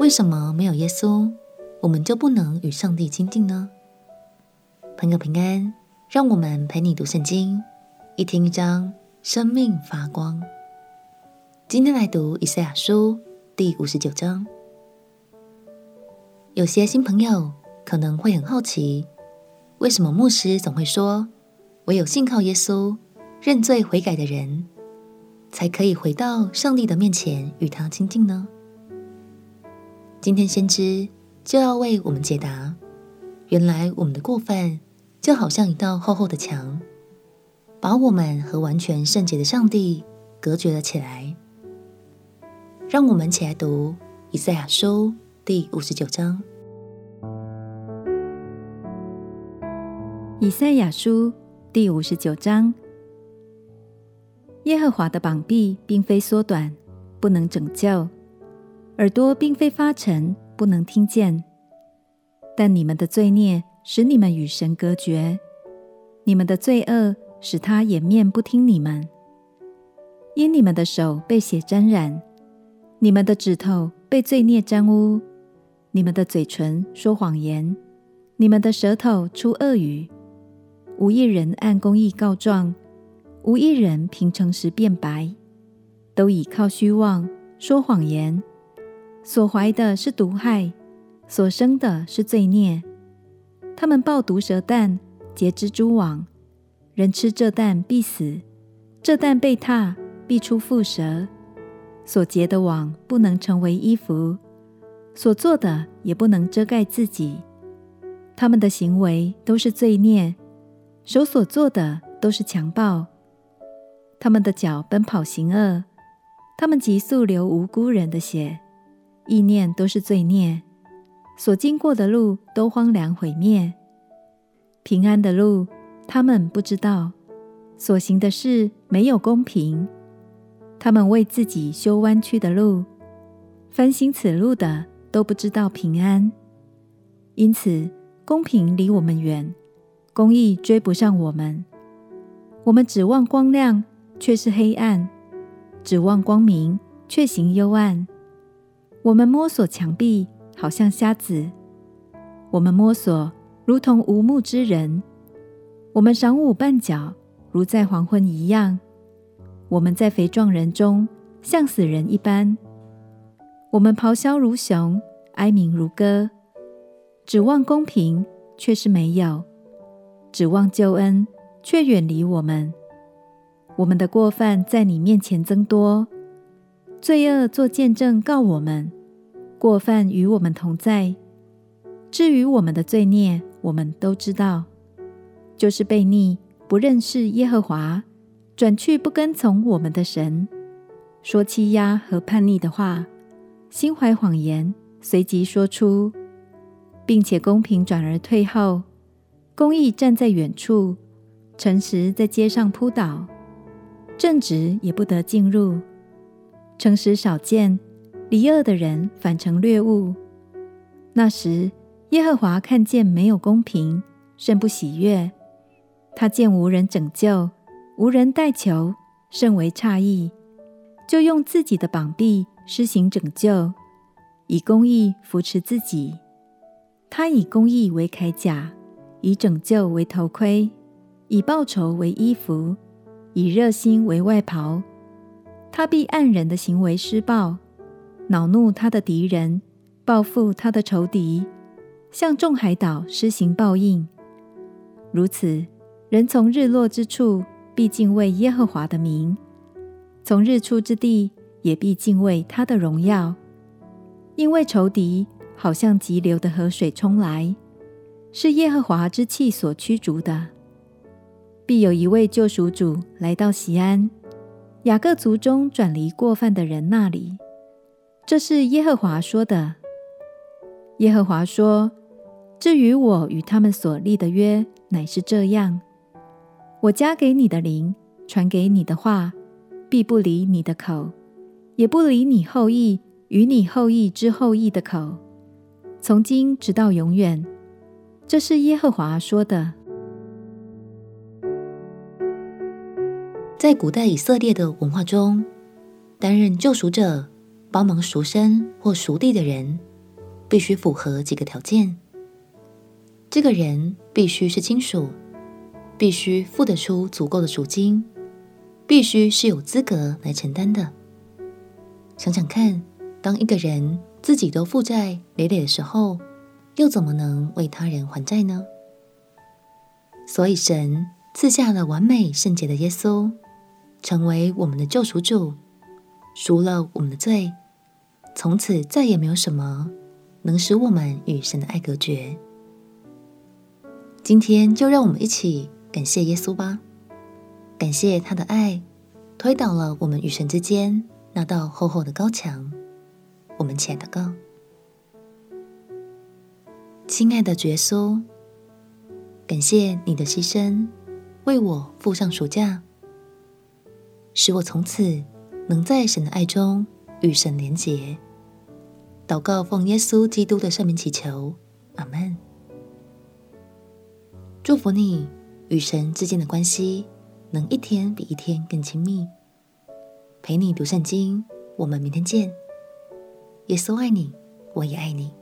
为什么没有耶稣，我们就不能与上帝亲近呢？朋友平安，让我们陪你读圣经，一天一章，生命发光。今天来读以赛亚书第五十九章。有些新朋友可能会很好奇，为什么牧师总会说，唯有信靠耶稣、认罪悔改的人，才可以回到上帝的面前与他亲近呢？今天先知就要为我们解答。原来我们的过犯就好像一道厚厚的墙，把我们和完全圣洁的上帝隔绝了起来。让我们起来读以赛亚书第五十九章。以赛亚书第五十九章。耶和华的膀臂并非缩短，不能拯救；耳朵并非发沉，不能听见。但你们的罪孽使你们与神隔绝，你们的罪恶使他掩面不听你们。因你们的手被血沾染，你们的指头被罪孽沾污，你们的嘴唇说谎言，你们的舌头出恶语，无一人按公义告状。无一人凭诚实辩白，都倚靠虚妄，说谎言。所怀的是毒害，所生的是罪孽。他们抱毒蛇蛋，结蜘蛛网。人吃这蛋必死，这蛋被踏必出蝮蛇。所结的网不能成为衣服，所做的也不能遮盖自己。他们的行为都是罪孽，手所做的都是强暴。他们的脚奔跑行恶，他们急速流无辜人的血，意念都是罪孽，所经过的路都荒凉毁灭，平安的路他们不知道，所行的事没有公平，他们为自己修弯曲的路，凡行此路的都不知道平安，因此公平离我们远，公义追不上我们，我们指望光亮。却是黑暗，指望光明，却行幽暗。我们摸索墙壁，好像瞎子；我们摸索，如同无目之人；我们晌午绊脚，如在黄昏一样。我们在肥壮人中，像死人一般。我们咆哮如熊，哀鸣如歌，指望公平，却是没有；指望救恩，却远离我们。我们的过犯在你面前增多，罪恶作见证告我们，过犯与我们同在。至于我们的罪孽，我们都知道，就是悖逆，不认识耶和华，转去不跟从我们的神，说欺压和叛逆的话，心怀谎言，随即说出，并且公平转而退后，公义站在远处，诚实在街上扑倒。正直也不得进入，诚实少见，离恶的人反成掠物。那时，耶和华看见没有公平，甚不喜悦。他见无人拯救，无人代求，甚为诧异，就用自己的膀臂施行拯救，以公义扶持自己。他以公义为铠甲，以拯救为头盔，以报仇为衣服。以热心为外袍，他必按人的行为施报，恼怒他的敌人，报复他的仇敌，向众海岛施行报应。如此，人从日落之处必敬畏耶和华的名，从日出之地也必敬畏他的荣耀，因为仇敌好像急流的河水冲来，是耶和华之气所驱逐的。必有一位救赎主来到西安，雅各族中转离过犯的人那里。这是耶和华说的。耶和华说：“至于我与他们所立的约，乃是这样：我加给你的灵，传给你的话，必不离你的口，也不离你后裔与你后裔之后裔的口，从今直到永远。”这是耶和华说的。在古代以色列的文化中，担任救赎者、帮忙赎身或赎地的人必须符合几个条件：这个人必须是亲属，必须付得出足够的赎金，必须是有资格来承担的。想想看，当一个人自己都负债累累的时候，又怎么能为他人还债呢？所以，神赐下了完美圣洁的耶稣，成为我们的救赎主，赎了我们的罪，从此再也没有什么能使我们与神的爱隔绝。今天就让我们一起感谢耶稣吧，感谢他的爱，推倒了我们与神之间那道厚厚的高墙。我们起来祷告，亲爱的耶稣。感谢你的牺牲，为我付上赎价，使我从此能在神的爱中与神连结。祷告奉耶稣基督的圣名祈求，阿门。祝福你与神之间的关系能一天比一天更亲密。陪你读圣经，我们明天见。耶稣爱你，我也爱你。